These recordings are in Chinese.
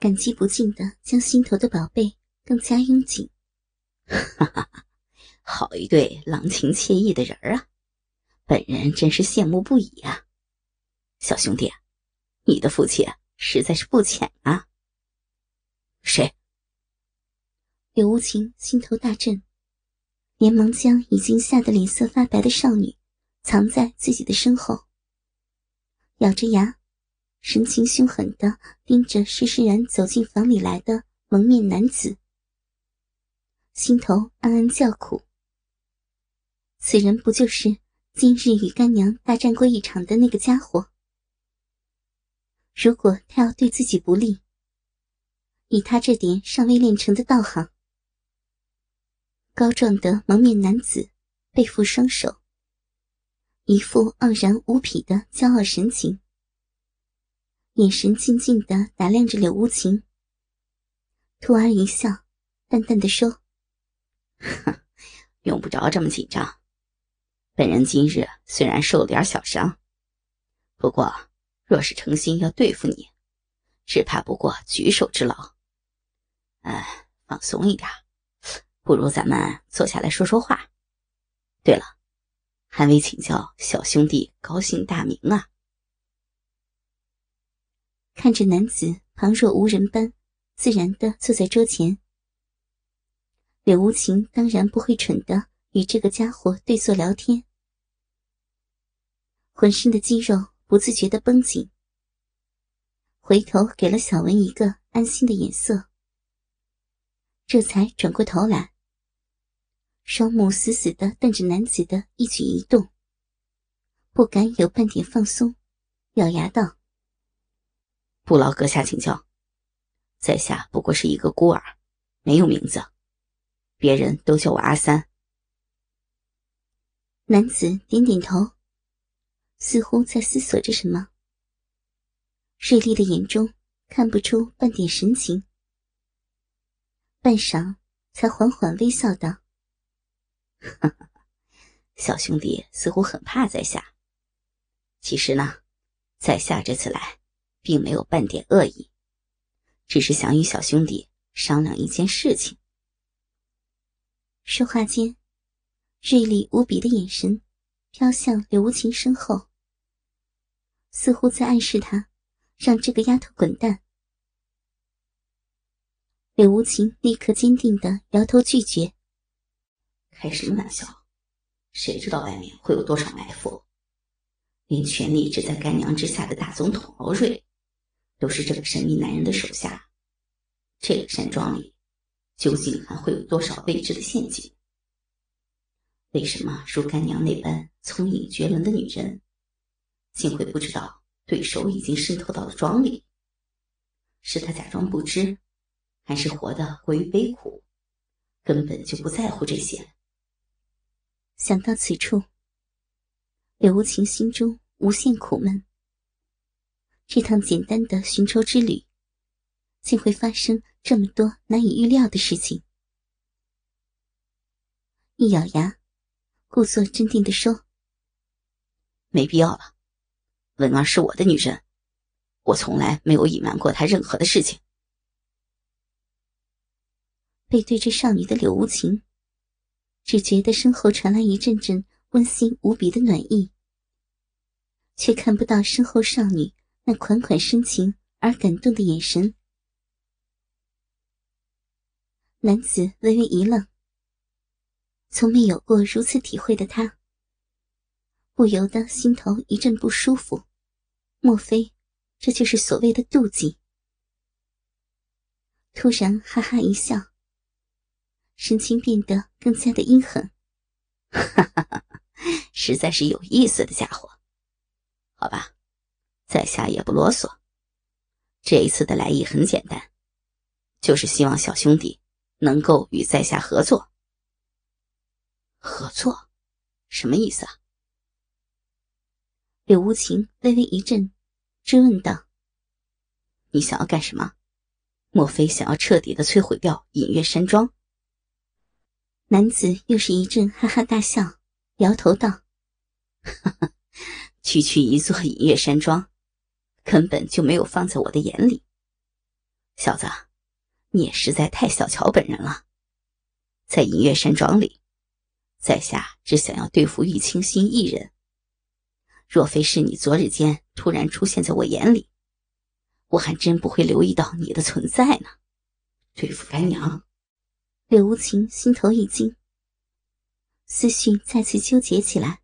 感激不尽的将心头的宝贝更加拥紧。哈哈，好一对郎情妾意的人儿啊！本人真是羡慕不已啊。小兄弟，你的福气实在是不浅啊。谁？柳无情心头大震，连忙将已经吓得脸色发白的少女藏在自己的身后，咬着牙。神情凶狠的盯着施施然走进房里来的蒙面男子，心头暗暗叫苦。此人不就是今日与干娘大战过一场的那个家伙？如果他要对自己不利，以他这点尚未练成的道行，高壮的蒙面男子背负双手，一副傲然无匹的骄傲神情。眼神静静的打量着柳无情，突而一笑，淡淡的说：“哼用不着这么紧张。本人今日虽然受了点小伤，不过若是诚心要对付你，只怕不过举手之劳。哎，放松一点，不如咱们坐下来说说话。对了，还未请教小兄弟高姓大名啊？”看着男子旁若无人般自然的坐在桌前，柳无情当然不会蠢的与这个家伙对坐聊天，浑身的肌肉不自觉的绷紧，回头给了小文一个安心的眼色，这才转过头来，双目死死的瞪着男子的一举一动，不敢有半点放松，咬牙道。不劳阁下请教，在下不过是一个孤儿，没有名字，别人都叫我阿三。男子点点头，似乎在思索着什么，锐利的眼中看不出半点神情，半晌才缓缓微笑道：“小兄弟似乎很怕在下。其实呢，在下这次来。”并没有半点恶意，只是想与小兄弟商量一件事情。说话间，锐利无比的眼神飘向柳无情身后，似乎在暗示他让这个丫头滚蛋。柳无情立刻坚定的摇头拒绝：“开什么玩笑？谁知道外面会有多少埋伏？连权力只在干娘之下的大总统敖瑞。”都是这个神秘男人的手下，这个山庄里究竟还会有多少未知的陷阱？为什么如干娘那般聪颖绝伦的女人，竟会不知道对手已经渗透到了庄里？是她假装不知，还是活得过于悲苦，根本就不在乎这些？想到此处，柳无情心中无限苦闷。这趟简单的寻仇之旅，竟会发生这么多难以预料的事情。一咬牙，故作镇定的说：“没必要了，文儿是我的女人，我从来没有隐瞒过她任何的事情。”背对着少女的柳无情，只觉得身后传来一阵阵温馨无比的暖意，却看不到身后少女。那款款深情而感动的眼神，男子微微一愣。从没有过如此体会的他，不由得心头一阵不舒服。莫非这就是所谓的妒忌？突然哈哈一笑，神情变得更加的阴狠。哈哈哈，实在是有意思的家伙。好吧。在下也不啰嗦，这一次的来意很简单，就是希望小兄弟能够与在下合作。合作，什么意思啊？柳无情微微一震，追问道：“你想要干什么？莫非想要彻底的摧毁掉隐月山庄？”男子又是一阵哈哈大笑，摇头道：“，区区一座隐月山庄，根本就没有放在我的眼里。小子，你也实在太小瞧本人了。在隐月山庄里，在下只想要对付玉清心一人。若非是你昨日间突然出现在我眼里，我还真不会留意到你的存在呢。对付干娘。”柳无情心头一惊，思绪再次纠结起来。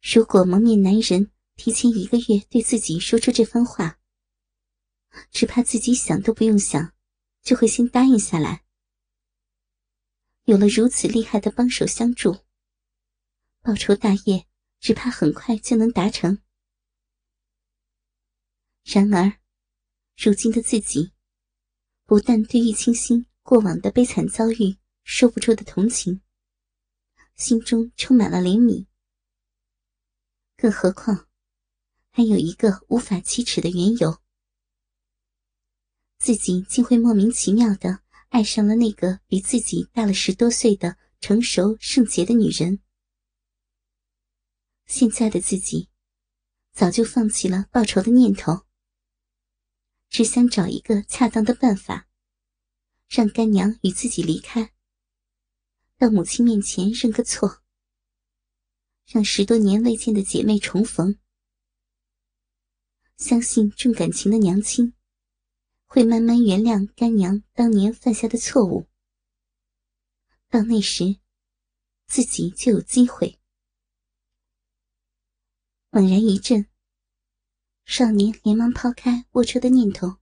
如果蒙面男人提前一个月对自己说出这番话，只怕自己想都不用想，就会先答应下来。有了如此厉害的帮手相助，报仇大业只怕很快就能达成。然而，如今的自己，不但对玉清心。过往的悲惨遭遇，说不出的同情，心中充满了怜悯。更何况，还有一个无法启齿的缘由：自己竟会莫名其妙的爱上了那个比自己大了十多岁的成熟圣洁的女人。现在的自己，早就放弃了报仇的念头，只想找一个恰当的办法。让干娘与自己离开，到母亲面前认个错，让十多年未见的姐妹重逢。相信重感情的娘亲会慢慢原谅干娘当年犯下的错误。到那时，自己就有机会。猛然一震，少年连忙抛开龌龊的念头，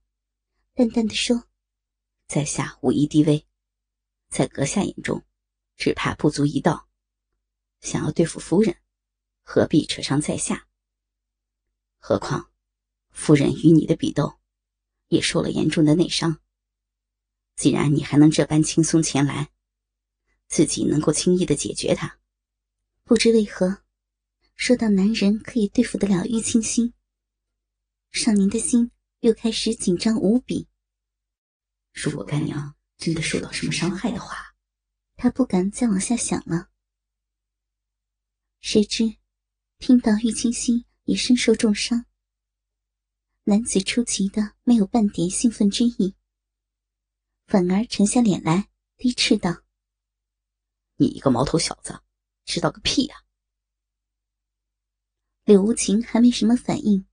淡淡的说。在下武艺低微，在阁下眼中，只怕不足一道。想要对付夫人，何必扯上在下？何况，夫人与你的比斗，也受了严重的内伤。既然你还能这般轻松前来，自己能够轻易的解决他，不知为何，说到男人可以对付得了玉清心，少年的心又开始紧张无比。如果干娘真的受到什么伤害的话，他不敢再往下想了。谁知，听到玉清心也身受重伤，男子出奇的没有半点兴奋之意，反而沉下脸来，低斥道：“你一个毛头小子，知道个屁呀！”柳无情还没什么反应，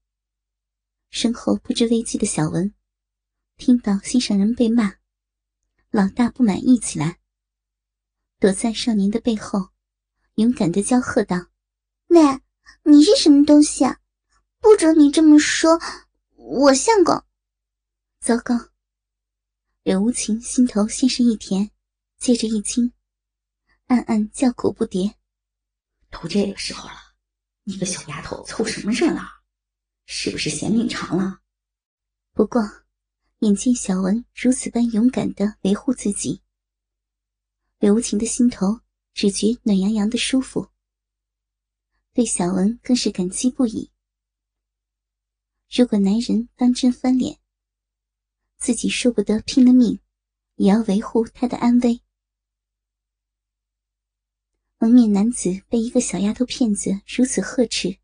身后不知危机的小文。听到心上人被骂，老大不满意起来，躲在少年的背后，勇敢的娇喝道：“喂，你是什么东西啊？不准你这么说，我相公！”糟糕！柳无情心头先是一甜，接着一惊，暗暗叫苦不迭。都这个时候了，你个小丫头凑什么热闹？是不是嫌命长了？不过。眼见小文如此般勇敢的维护自己，柳无情的心头只觉暖洋洋的舒服，对小文更是感激不已。如果男人当真翻脸，自己说不得拼了命，也要维护他的安危。蒙面男子被一个小丫头片子如此呵斥，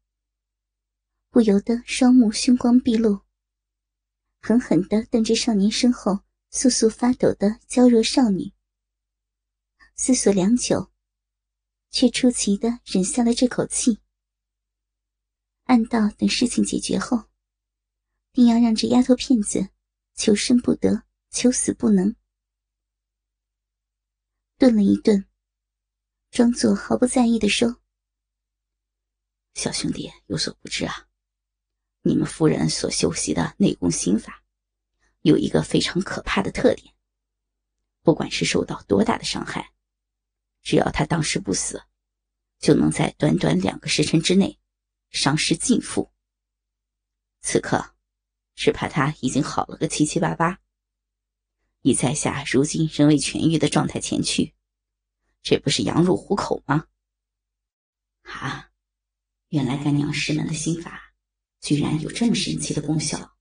不由得双目凶光毕露。狠狠地瞪着少年身后簌簌发抖的娇弱少女，思索良久，却出奇的忍下了这口气，暗道等事情解决后，定要让这丫头片子求生不得，求死不能。顿了一顿，装作毫不在意的说：“小兄弟有所不知啊。”你们夫人所修习的内功心法，有一个非常可怕的特点。不管是受到多大的伤害，只要他当时不死，就能在短短两个时辰之内，伤势尽复。此刻，只怕他已经好了个七七八八。以在下如今仍未痊愈的状态前去，这不是羊入虎口吗？啊，原来干娘师门的心法，居然有这么神奇的功效！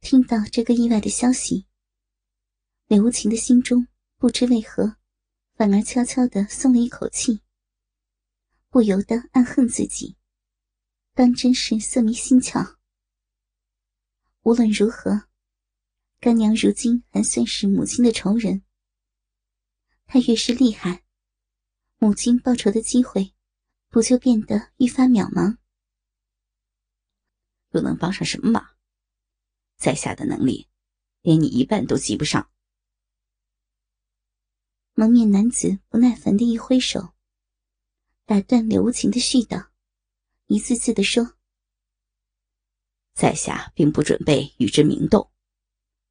听到这个意外的消息，柳无情的心中不知为何，反而悄悄的松了一口气，不由得暗恨自己，当真是色迷心窍。无论如何。干娘如今还算是母亲的仇人，她越是厉害，母亲报仇的机会不就变得愈发渺茫？又能帮上什么忙？在下的能力，连你一半都及不上。蒙面男子不耐烦的一挥手，打断柳无情的絮叨，一字字的说：“在下并不准备与之明斗。”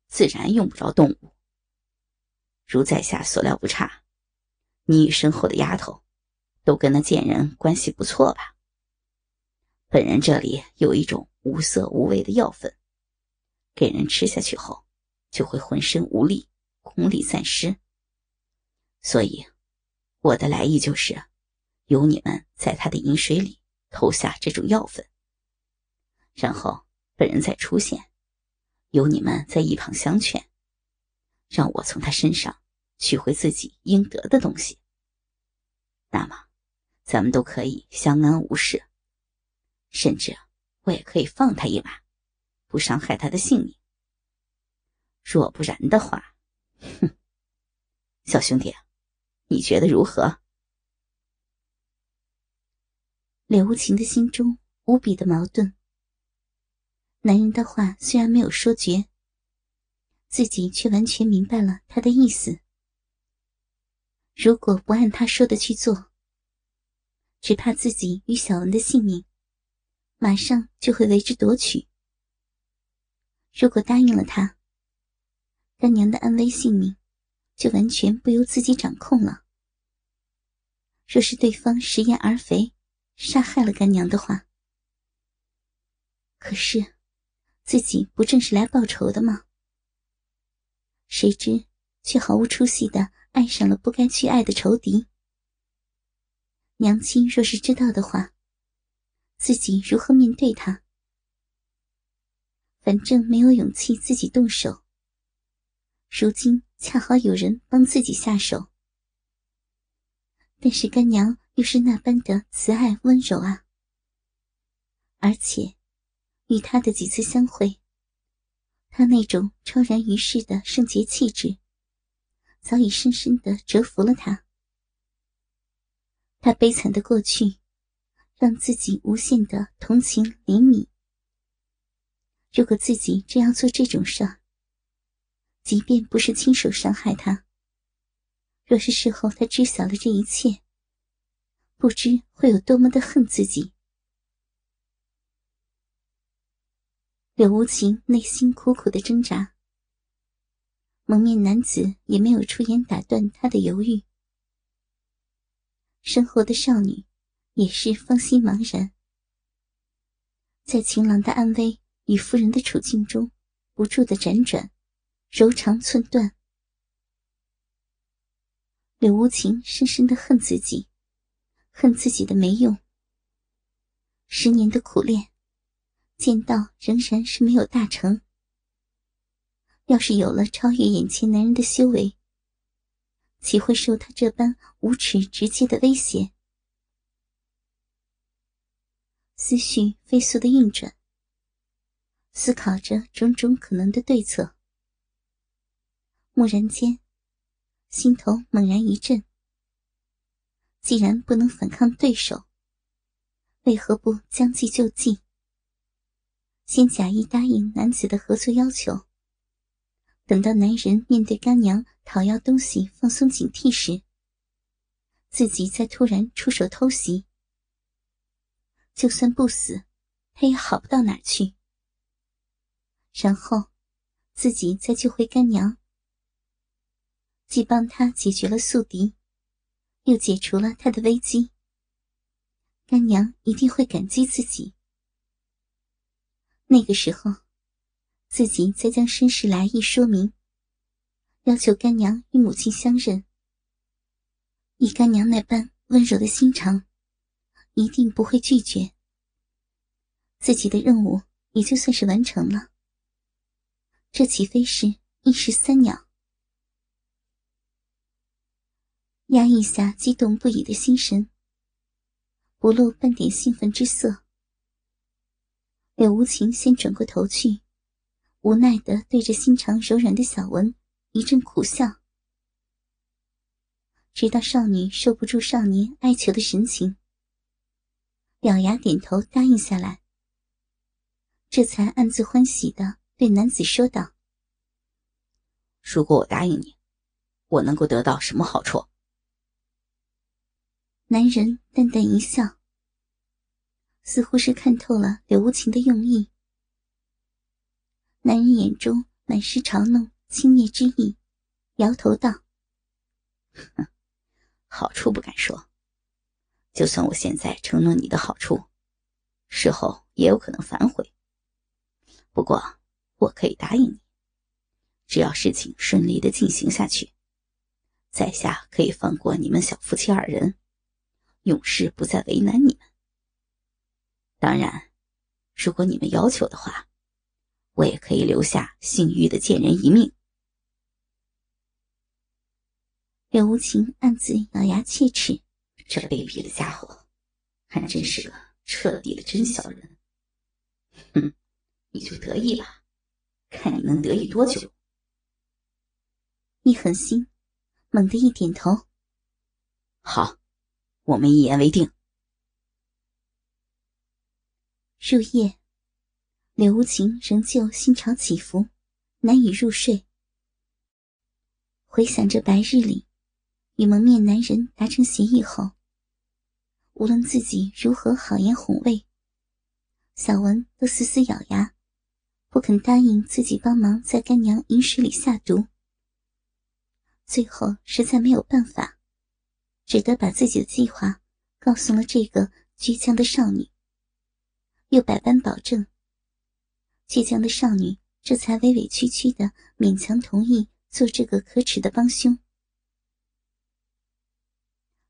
自然用不着动武。如在下所料不差，你与身后的丫头，都跟那贱人关系不错吧？本人这里有一种无色无味的药粉，给人吃下去后，就会浑身无力，功力散失。所以，我的来意就是，由你们在他的饮水里投下这种药粉，然后本人再出现。有你们在一旁相劝，让我从他身上取回自己应得的东西，那么咱们都可以相安无事。甚至我也可以放他一马，不伤害他的性命。若不然的话，哼，小兄弟，你觉得如何？柳无情的心中无比的矛盾。男人的话虽然没有说绝，自己却完全明白了他的意思。如果不按他说的去做，只怕自己与小文的性命，马上就会为之夺取。如果答应了他，干娘的安危性命，就完全不由自己掌控了。若是对方食言而肥，杀害了干娘的话，可是。自己不正是来报仇的吗？谁知却毫无出息的爱上了不该去爱的仇敌。娘亲若是知道的话，自己如何面对他？反正没有勇气自己动手。如今恰好有人帮自己下手，但是干娘又是那般的慈爱温柔啊，而且。与他的几次相会，他那种超然于世的圣洁气质，早已深深的折服了他。他悲惨的过去，让自己无限的同情怜悯。如果自己这样做这种事，即便不是亲手伤害他，若是事后他知晓了这一切，不知会有多么的恨自己。柳无情内心苦苦的挣扎，蒙面男子也没有出言打断他的犹豫。身后的少女也是芳心茫然，在情郎的安危与夫人的处境中不住的辗转，柔肠寸断。柳无情深深的恨自己，恨自己的没用，十年的苦练。剑道仍然是没有大成。要是有了超越眼前男人的修为，岂会受他这般无耻直接的威胁？思绪飞速的运转，思考着种种可能的对策。蓦然间，心头猛然一震。既然不能反抗对手，为何不将计就计？先假意答应男子的合作要求，等到男人面对干娘讨要东西放松警惕时，自己再突然出手偷袭。就算不死，他也好不到哪去。然后，自己再救回干娘，既帮他解决了宿敌，又解除了他的危机。干娘一定会感激自己。那个时候，自己再将身世来意说明，要求干娘与母亲相认。以干娘那般温柔的心肠，一定不会拒绝。自己的任务也就算是完成了。这岂非是一石三鸟？压抑下激动不已的心神，不露半点兴奋之色。柳无情先转过头去，无奈的对着心肠柔软的小文一阵苦笑。直到少女受不住少年哀求的神情，咬牙点头答应下来，这才暗自欢喜的对男子说道：“如果我答应你，我能够得到什么好处？”男人淡淡一笑，似乎是看透了柳无情的用意。男人眼中满是嘲弄、轻蔑之意，摇头道：“哼。”好处不敢说，就算我现在承诺你的好处，事后也有可能反悔。不过我可以答应你，只要事情顺利的进行下去，在下可以放过你们小夫妻二人，永世不再为难你们。当然，如果你们要求的话，我也可以留下姓玉的贱人一命。柳无情暗自咬牙切齿，这卑鄙的家伙，还真是个彻底的真小人。哼，你就得意吧，看你能得意多久。一狠心，猛地一点头。好，我们一言为定。入夜，柳无情仍旧心潮起伏，难以入睡。回想着白日里。与蒙面男人达成协议后，无论自己如何好言哄慰，小文都死死咬牙，不肯答应自己帮忙在干娘饮水里下毒。最后实在没有办法，只得把自己的计划告诉了这个倔强的少女，又百般保证。倔强的少女这才委委屈屈的勉强同意做这个可耻的帮凶。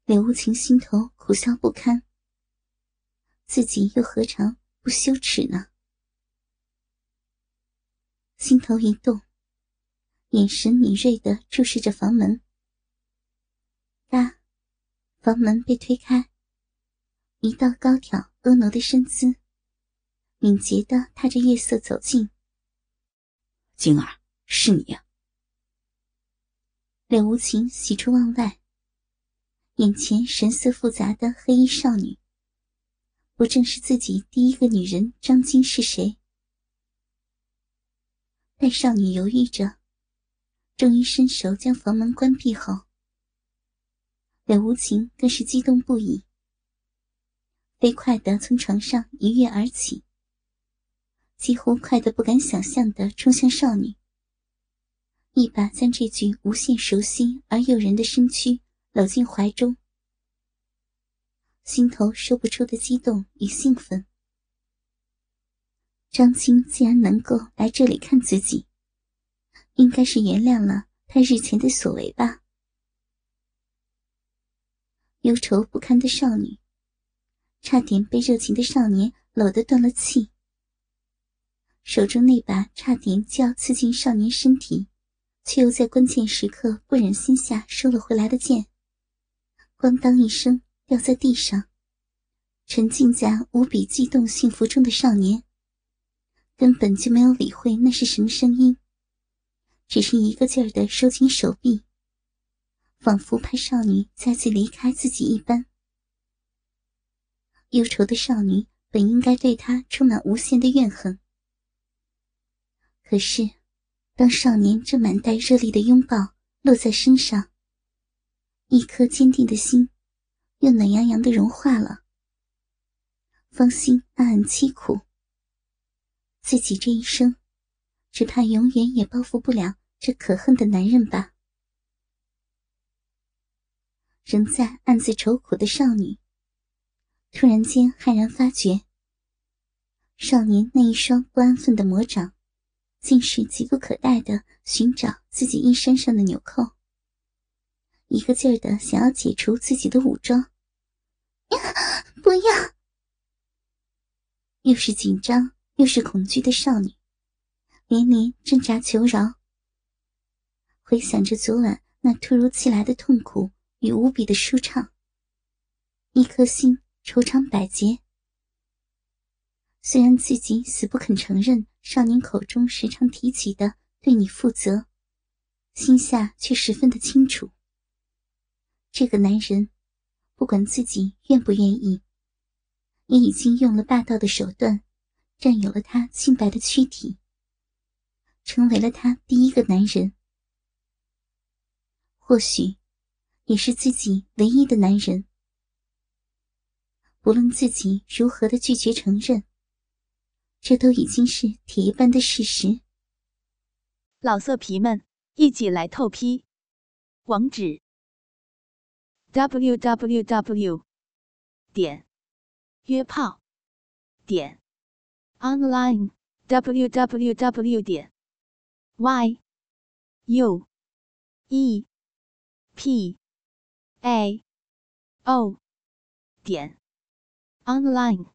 柳无情心头苦笑不堪，自己又何尝不羞耻呢？心头一动，眼神敏锐的注视着房门。哒，房门被推开，一道高挑婀娜的身姿，敏捷的踏着月色走近。晶儿，是你呀！柳无情喜出望外。眼前神色复杂的黑衣少女，不正是自己第一个女人张晶是谁？待少女犹豫着，终于伸手将房门关闭后，柳无情更是激动不已，飞快的从床上一跃而起，几乎快得不敢想象的冲向少女，一把将这具无限熟悉而诱人的身躯。搂进怀中，心头说不出的激动与兴奋。张青既然能够来这里看自己，应该是原谅了他日前的所为吧。忧愁不堪的少女，差点被热情的少年搂得断了气，手中那把差点就要刺进少年身体，却又在关键时刻不忍心下收了回来的剑。咣当一声，掉在地上。沉浸在无比激动幸福中的少年，根本就没有理会那是什么声音，只是一个劲儿的收紧手臂，仿佛怕少女再次离开自己一般。忧愁的少女本应该对他充满无限的怨恨，可是，当少年这满带热力的拥抱落在身上，一颗坚定的心，又暖洋洋的融化了。芳心暗暗凄苦。自己这一生，只怕永远也报复不了这可恨的男人吧。仍在暗自愁苦的少女，突然间骇然发觉，少年那一双不安分的魔掌，竟是急不可待的寻找自己衣衫上的纽扣，一个劲儿的想要解除自己的武装。不要！又是紧张又是恐惧的少女，连连挣扎求饶。回想着昨晚那突如其来的痛苦与无比的舒畅，一颗心愁肠百结。虽然自己死不肯承认少年口中时常提起的对你负责，心下却十分的清楚。这个男人，不管自己愿不愿意，也已经用了霸道的手段，占有了他清白的躯体，成为了他第一个男人，或许也是自己唯一的男人。不论自己如何的拒绝承认。这都已经是铁一般的事实。老色皮们，一起来透批！网址：w w w 点约炮点 online w w w 点 y u e p a o 点 online。